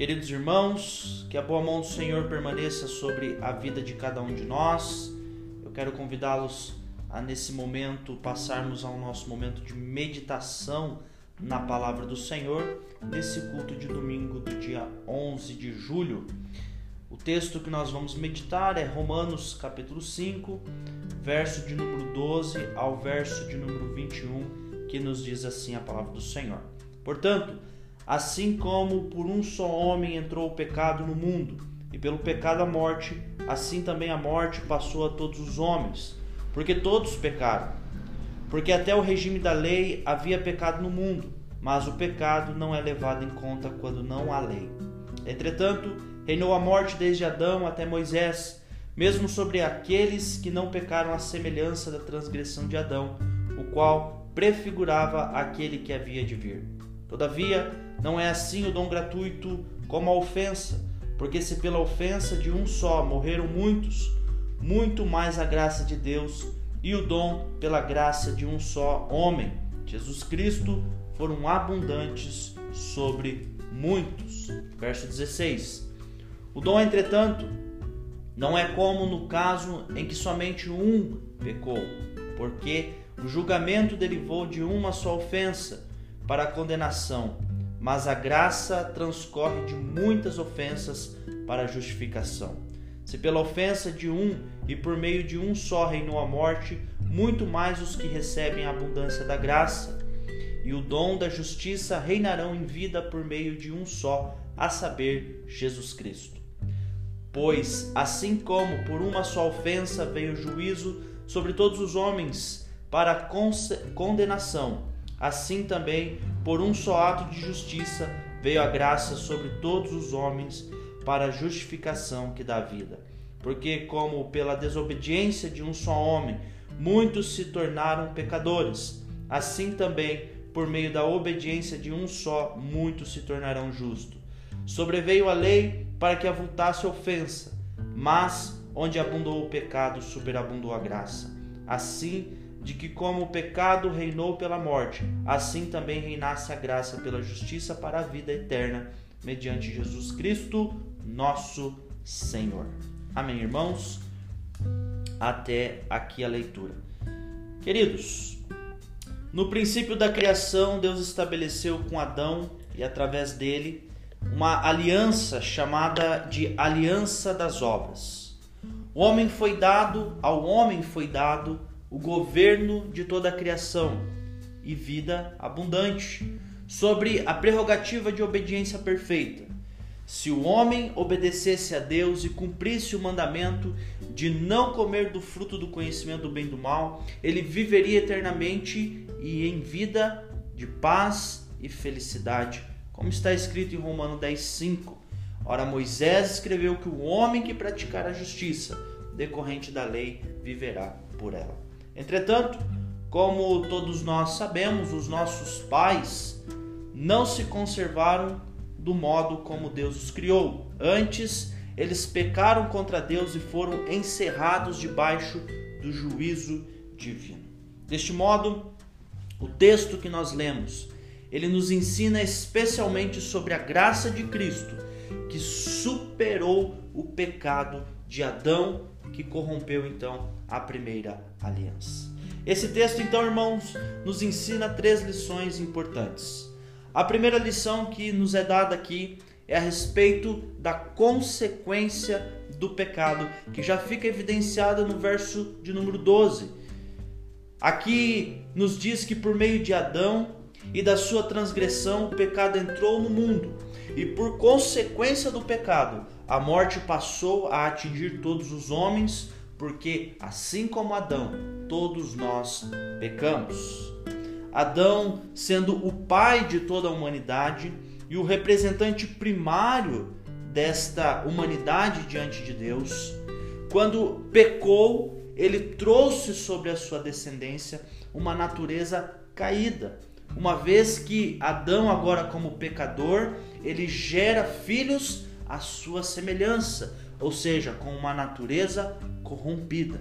Queridos irmãos, que a boa mão do Senhor permaneça sobre a vida de cada um de nós. Eu quero convidá-los a, nesse momento, passarmos ao nosso momento de meditação na palavra do Senhor, nesse culto de domingo do dia 11 de julho. O texto que nós vamos meditar é Romanos capítulo 5, verso de número 12 ao verso de número 21, que nos diz assim a palavra do Senhor. Portanto, Assim como por um só homem entrou o pecado no mundo, e pelo pecado a morte, assim também a morte passou a todos os homens, porque todos pecaram. Porque até o regime da lei havia pecado no mundo, mas o pecado não é levado em conta quando não há lei. Entretanto, reinou a morte desde Adão até Moisés, mesmo sobre aqueles que não pecaram à semelhança da transgressão de Adão, o qual prefigurava aquele que havia de vir. Todavia, não é assim o dom gratuito como a ofensa, porque se pela ofensa de um só morreram muitos, muito mais a graça de Deus e o dom pela graça de um só homem, Jesus Cristo, foram abundantes sobre muitos. Verso 16. O dom, entretanto, não é como no caso em que somente um pecou, porque o julgamento derivou de uma só ofensa para a condenação mas a graça transcorre de muitas ofensas para a justificação. Se pela ofensa de um e por meio de um só reinou a morte, muito mais os que recebem a abundância da graça e o dom da justiça reinarão em vida por meio de um só, a saber, Jesus Cristo. Pois, assim como por uma só ofensa veio o juízo sobre todos os homens para condenação, assim também por um só ato de justiça veio a graça sobre todos os homens para a justificação que dá vida. Porque, como pela desobediência de um só homem muitos se tornaram pecadores, assim também, por meio da obediência de um só, muitos se tornarão justos. Sobreveio a lei para que avultasse ofensa, mas onde abundou o pecado, superabundou a graça. Assim, de que, como o pecado reinou pela morte, assim também reinasse a graça pela justiça para a vida eterna, mediante Jesus Cristo, nosso Senhor. Amém, irmãos? Até aqui a leitura. Queridos, no princípio da criação, Deus estabeleceu com Adão e através dele uma aliança chamada de aliança das obras. O homem foi dado, ao homem foi dado o governo de toda a criação e vida abundante, sobre a prerrogativa de obediência perfeita. Se o homem obedecesse a Deus e cumprisse o mandamento de não comer do fruto do conhecimento do bem e do mal, ele viveria eternamente e em vida de paz e felicidade, como está escrito em Romano 10:5. Ora Moisés escreveu que o homem que praticar a justiça decorrente da lei viverá por ela. Entretanto, como todos nós sabemos, os nossos pais não se conservaram do modo como Deus os criou. Antes, eles pecaram contra Deus e foram encerrados debaixo do juízo divino. Deste modo, o texto que nós lemos, ele nos ensina especialmente sobre a graça de Cristo, que superou o pecado de Adão, que corrompeu então a primeira aliança. Esse texto, então, irmãos, nos ensina três lições importantes. A primeira lição que nos é dada aqui é a respeito da consequência do pecado, que já fica evidenciada no verso de número 12. Aqui nos diz que por meio de Adão e da sua transgressão o pecado entrou no mundo, e por consequência do pecado, a morte passou a atingir todos os homens porque assim como Adão, todos nós pecamos. Adão, sendo o pai de toda a humanidade e o representante primário desta humanidade diante de Deus, quando pecou, ele trouxe sobre a sua descendência uma natureza caída. Uma vez que Adão, agora como pecador, ele gera filhos à sua semelhança, ou seja, com uma natureza corrompida.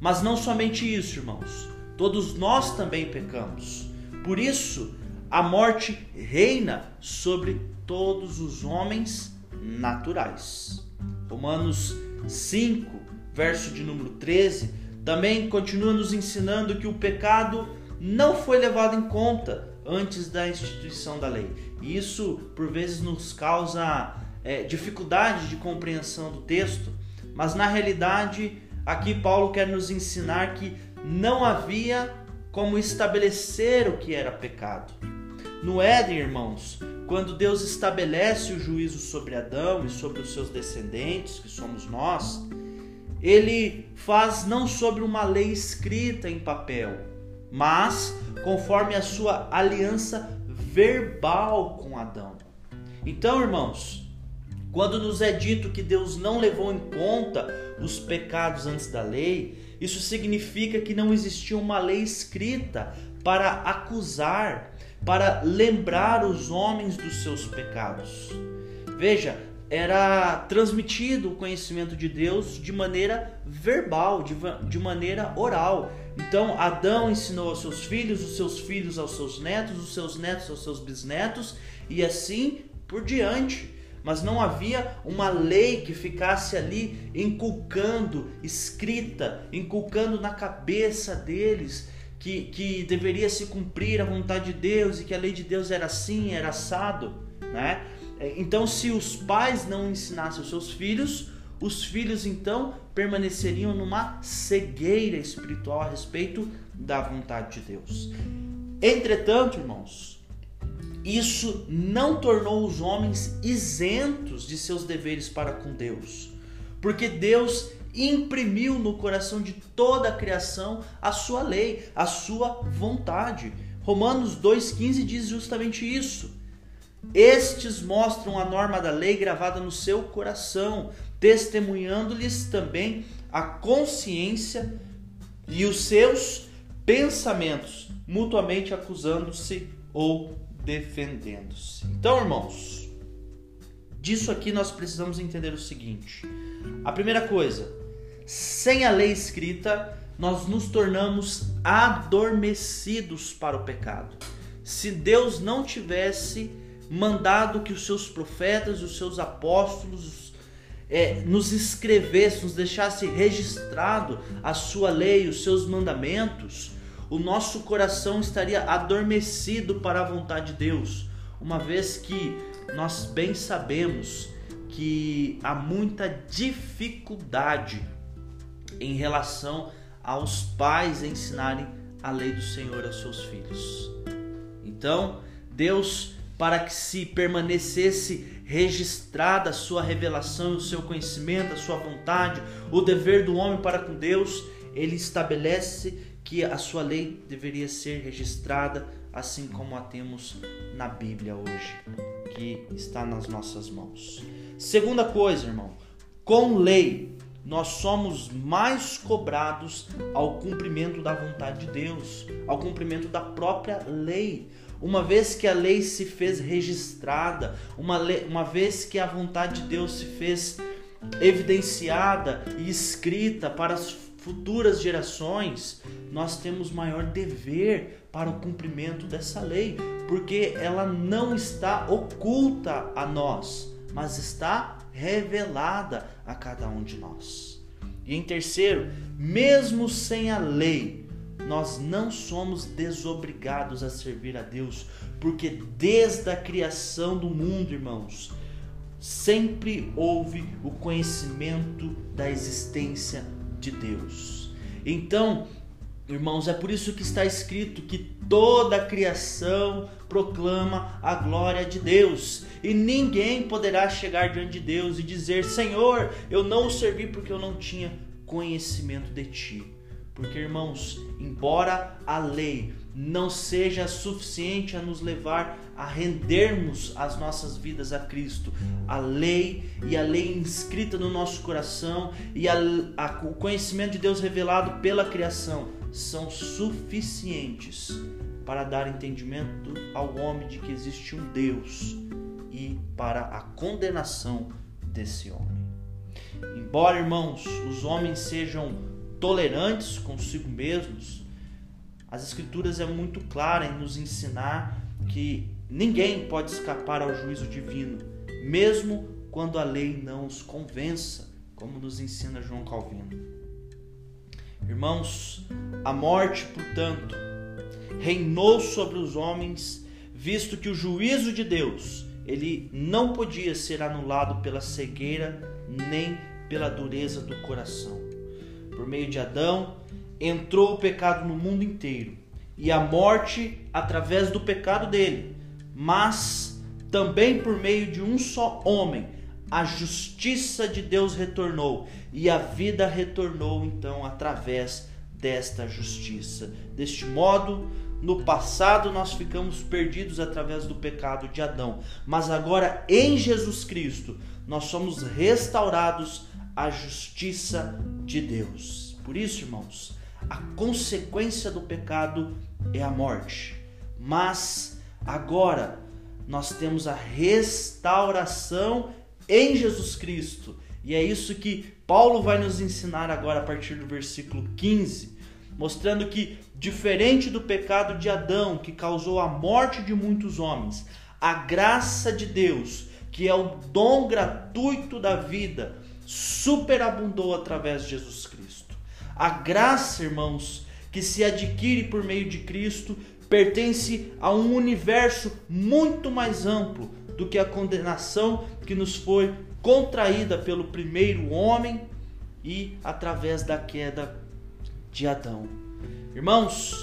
Mas não somente isso, irmãos. Todos nós também pecamos. Por isso, a morte reina sobre todos os homens naturais. Romanos 5, verso de número 13, também continua nos ensinando que o pecado não foi levado em conta antes da instituição da lei. E isso, por vezes, nos causa é, dificuldade de compreensão do texto, mas na realidade, aqui Paulo quer nos ensinar que não havia como estabelecer o que era pecado. No Éden, irmãos, quando Deus estabelece o juízo sobre Adão e sobre os seus descendentes, que somos nós, ele faz não sobre uma lei escrita em papel, mas conforme a sua aliança verbal com Adão. Então, irmãos, quando nos é dito que Deus não levou em conta os pecados antes da lei, isso significa que não existia uma lei escrita para acusar, para lembrar os homens dos seus pecados. Veja, era transmitido o conhecimento de Deus de maneira verbal, de, de maneira oral. Então Adão ensinou aos seus filhos, os seus filhos aos seus netos, os seus netos aos seus bisnetos e assim por diante. Mas não havia uma lei que ficasse ali inculcando, escrita, inculcando na cabeça deles que, que deveria se cumprir a vontade de Deus e que a lei de Deus era assim, era assado, né? Então, se os pais não ensinassem os seus filhos, os filhos então permaneceriam numa cegueira espiritual a respeito da vontade de Deus. Entretanto, irmãos, isso não tornou os homens isentos de seus deveres para com Deus, porque Deus imprimiu no coração de toda a criação a sua lei, a sua vontade. Romanos 2,15 diz justamente isso. Estes mostram a norma da lei gravada no seu coração, testemunhando-lhes também a consciência e os seus pensamentos, mutuamente acusando-se ou defendendo-se. Então, irmãos, disso aqui nós precisamos entender o seguinte: a primeira coisa, sem a lei escrita, nós nos tornamos adormecidos para o pecado. Se Deus não tivesse mandado que os seus profetas, os seus apóstolos é, nos escrevessem, nos deixasse registrado a sua lei, os seus mandamentos, o nosso coração estaria adormecido para a vontade de Deus, uma vez que nós bem sabemos que há muita dificuldade em relação aos pais ensinarem a lei do Senhor aos seus filhos. Então, Deus para que se permanecesse registrada a sua revelação, o seu conhecimento, a sua vontade, o dever do homem para com Deus, ele estabelece que a sua lei deveria ser registrada assim como a temos na Bíblia hoje, que está nas nossas mãos. Segunda coisa, irmão, com lei nós somos mais cobrados ao cumprimento da vontade de Deus, ao cumprimento da própria lei uma vez que a lei se fez registrada, uma, lei, uma vez que a vontade de Deus se fez evidenciada e escrita para as futuras gerações, nós temos maior dever para o cumprimento dessa lei, porque ela não está oculta a nós, mas está revelada a cada um de nós. E em terceiro, mesmo sem a lei, nós não somos desobrigados a servir a Deus, porque desde a criação do mundo, irmãos, sempre houve o conhecimento da existência de Deus. Então, irmãos, é por isso que está escrito que toda a criação proclama a glória de Deus, e ninguém poderá chegar diante de Deus e dizer: Senhor, eu não o servi porque eu não tinha conhecimento de ti. Porque, irmãos, embora a lei não seja suficiente a nos levar a rendermos as nossas vidas a Cristo, a lei e a lei inscrita no nosso coração e a, a, o conhecimento de Deus revelado pela criação são suficientes para dar entendimento ao homem de que existe um Deus e para a condenação desse homem. Embora, irmãos, os homens sejam tolerantes consigo mesmos, as escrituras é muito clara em nos ensinar que ninguém pode escapar ao juízo divino, mesmo quando a lei não os convença, como nos ensina João Calvino. Irmãos, a morte, portanto, reinou sobre os homens, visto que o juízo de Deus, ele não podia ser anulado pela cegueira nem pela dureza do coração. Por meio de Adão, entrou o pecado no mundo inteiro e a morte através do pecado dele, mas também por meio de um só homem, a justiça de Deus retornou e a vida retornou então através desta justiça. Deste modo, no passado nós ficamos perdidos através do pecado de Adão, mas agora em Jesus Cristo nós somos restaurados à justiça de Deus. Por isso, irmãos, a consequência do pecado é a morte. Mas agora nós temos a restauração em Jesus Cristo. E é isso que Paulo vai nos ensinar agora a partir do versículo 15, mostrando que, diferente do pecado de Adão, que causou a morte de muitos homens, a graça de Deus, que é o dom gratuito da vida, superabundou através de Jesus Cristo. A graça, irmãos, que se adquire por meio de Cristo, pertence a um universo muito mais amplo do que a condenação que nos foi contraída pelo primeiro homem e através da queda de Adão. Irmãos,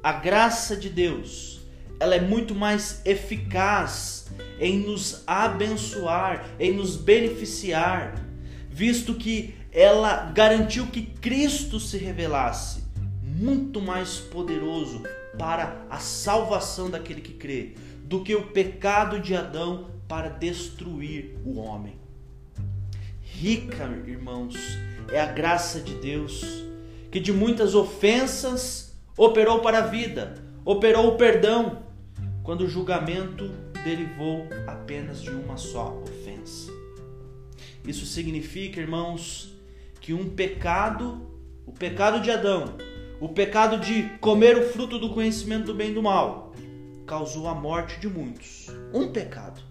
a graça de Deus, ela é muito mais eficaz em nos abençoar, em nos beneficiar, visto que ela garantiu que Cristo se revelasse muito mais poderoso para a salvação daquele que crê do que o pecado de Adão para destruir o homem. Rica, irmãos, é a graça de Deus que de muitas ofensas operou para a vida, operou o perdão, quando o julgamento derivou apenas de uma só ofensa. Isso significa, irmãos, que um pecado, o pecado de Adão, o pecado de comer o fruto do conhecimento do bem e do mal causou a morte de muitos. Um pecado.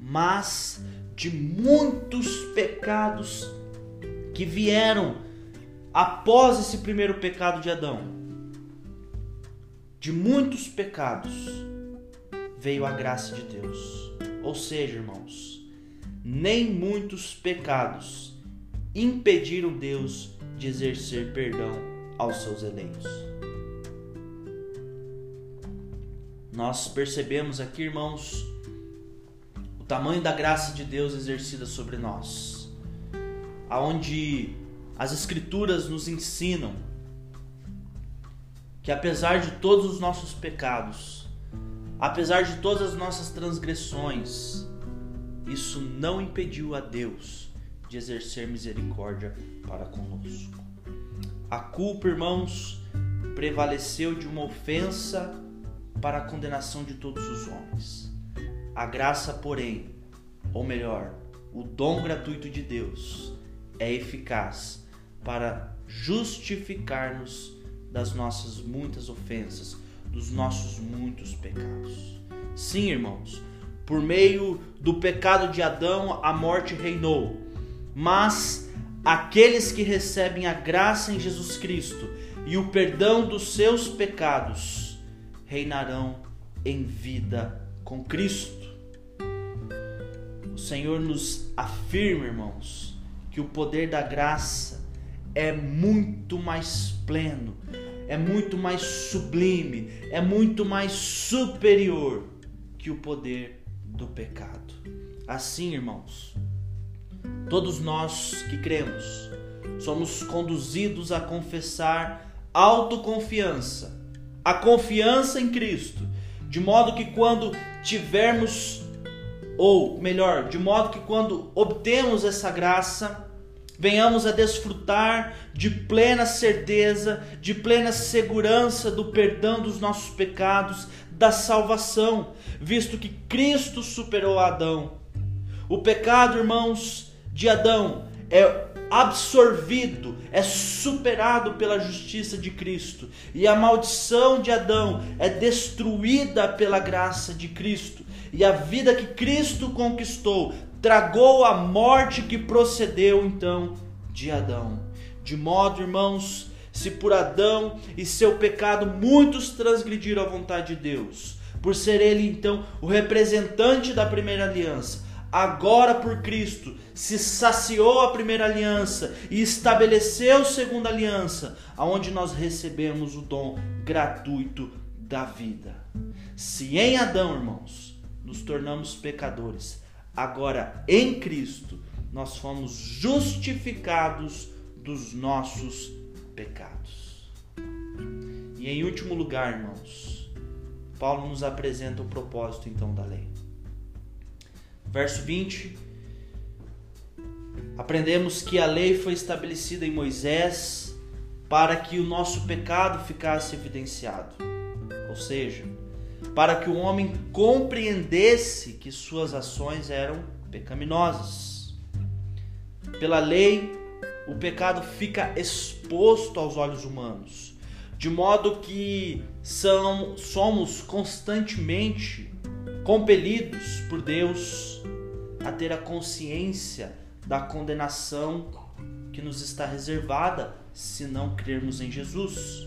Mas de muitos pecados que vieram após esse primeiro pecado de Adão. De muitos pecados veio a graça de Deus. Ou seja, irmãos, nem muitos pecados impediram Deus de exercer perdão aos seus eleitos. Nós percebemos aqui, irmãos, o tamanho da graça de Deus exercida sobre nós, aonde as escrituras nos ensinam que apesar de todos os nossos pecados, apesar de todas as nossas transgressões, isso não impediu a Deus de exercer misericórdia para conosco. A culpa, irmãos, prevaleceu de uma ofensa para a condenação de todos os homens. A graça, porém, ou melhor, o dom gratuito de Deus é eficaz para justificar-nos das nossas muitas ofensas, dos nossos muitos pecados. Sim, irmãos, por meio do pecado de Adão, a morte reinou, mas Aqueles que recebem a graça em Jesus Cristo e o perdão dos seus pecados reinarão em vida com Cristo. O Senhor nos afirma, irmãos, que o poder da graça é muito mais pleno, é muito mais sublime, é muito mais superior que o poder do pecado. Assim, irmãos, Todos nós que cremos somos conduzidos a confessar autoconfiança, a confiança em Cristo, de modo que quando tivermos, ou melhor, de modo que quando obtemos essa graça, venhamos a desfrutar de plena certeza, de plena segurança do perdão dos nossos pecados, da salvação, visto que Cristo superou Adão. O pecado, irmãos, de Adão é absorvido, é superado pela justiça de Cristo, e a maldição de Adão é destruída pela graça de Cristo, e a vida que Cristo conquistou tragou a morte que procedeu então de Adão. De modo, irmãos, se por Adão e seu pecado muitos transgrediram a vontade de Deus, por ser ele então o representante da primeira aliança, agora por Cristo se saciou a primeira aliança e estabeleceu a segunda aliança, aonde nós recebemos o dom gratuito da vida. Se em Adão, irmãos, nos tornamos pecadores, agora em Cristo nós fomos justificados dos nossos pecados. E em último lugar, irmãos, Paulo nos apresenta o propósito então da lei. Verso 20. Aprendemos que a lei foi estabelecida em Moisés para que o nosso pecado ficasse evidenciado. Ou seja, para que o homem compreendesse que suas ações eram pecaminosas. Pela lei, o pecado fica exposto aos olhos humanos, de modo que são, somos constantemente compelidos por Deus a ter a consciência da condenação que nos está reservada se não crermos em Jesus.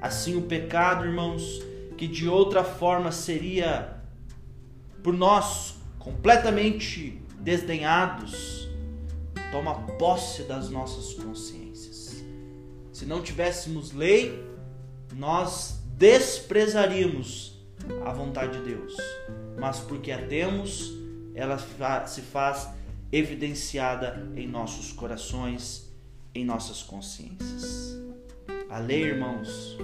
Assim, o pecado, irmãos, que de outra forma seria por nós completamente desdenhados, toma posse das nossas consciências. Se não tivéssemos lei, nós desprezaríamos a vontade de Deus, mas porque a temos, ela se faz evidenciada em nossos corações, em nossas consciências. A lei, irmãos,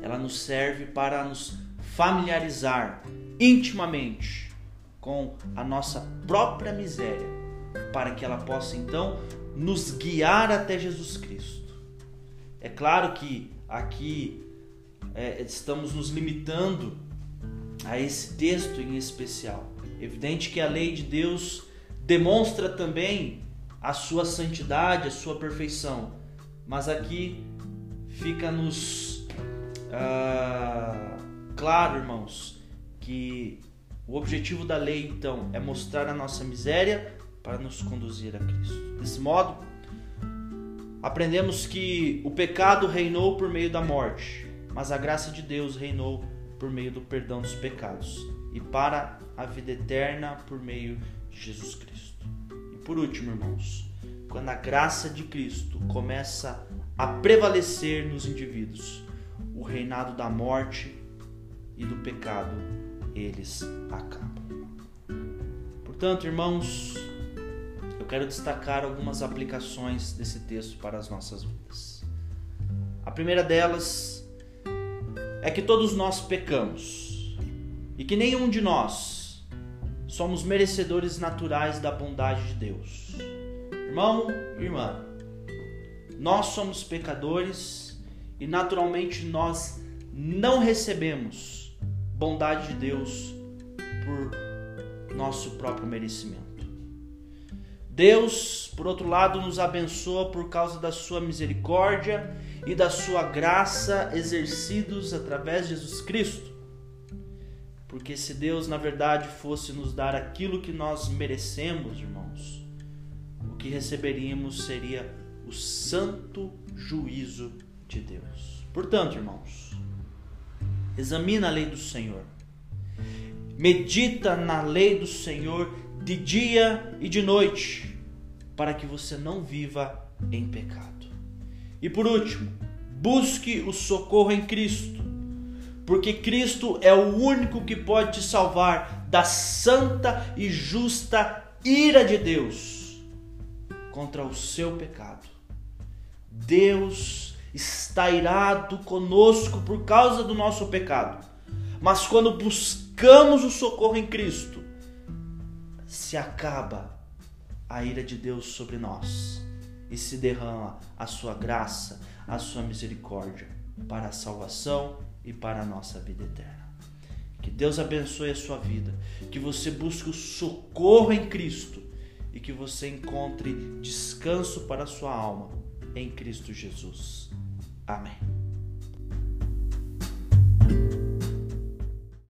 ela nos serve para nos familiarizar intimamente com a nossa própria miséria, para que ela possa então nos guiar até Jesus Cristo. É claro que aqui é, estamos nos limitando a esse texto em especial. Evidente que a lei de Deus demonstra também a sua santidade, a sua perfeição, mas aqui fica nos ah, claro, irmãos, que o objetivo da lei então é mostrar a nossa miséria para nos conduzir a Cristo. Desse modo, aprendemos que o pecado reinou por meio da morte, mas a graça de Deus reinou por meio do perdão dos pecados e para a vida eterna por meio de Jesus Cristo. E por último, irmãos, quando a graça de Cristo começa a prevalecer nos indivíduos, o reinado da morte e do pecado eles acabam. Portanto, irmãos, quero destacar algumas aplicações desse texto para as nossas vidas. A primeira delas é que todos nós pecamos e que nenhum de nós somos merecedores naturais da bondade de Deus. Irmão, irmã, nós somos pecadores e naturalmente nós não recebemos bondade de Deus por nosso próprio merecimento. Deus, por outro lado, nos abençoa por causa da sua misericórdia e da sua graça exercidos através de Jesus Cristo. Porque se Deus, na verdade, fosse nos dar aquilo que nós merecemos, irmãos, o que receberíamos seria o santo juízo de Deus. Portanto, irmãos, examina a lei do Senhor. Medita na lei do Senhor de dia e de noite, para que você não viva em pecado. E por último, busque o socorro em Cristo, porque Cristo é o único que pode te salvar da santa e justa ira de Deus contra o seu pecado. Deus está irado conosco por causa do nosso pecado, mas quando buscamos o socorro em Cristo, se acaba a ira de Deus sobre nós e se derrama a sua graça, a sua misericórdia para a salvação e para a nossa vida eterna. Que Deus abençoe a sua vida, que você busque o socorro em Cristo e que você encontre descanso para a sua alma em Cristo Jesus. Amém.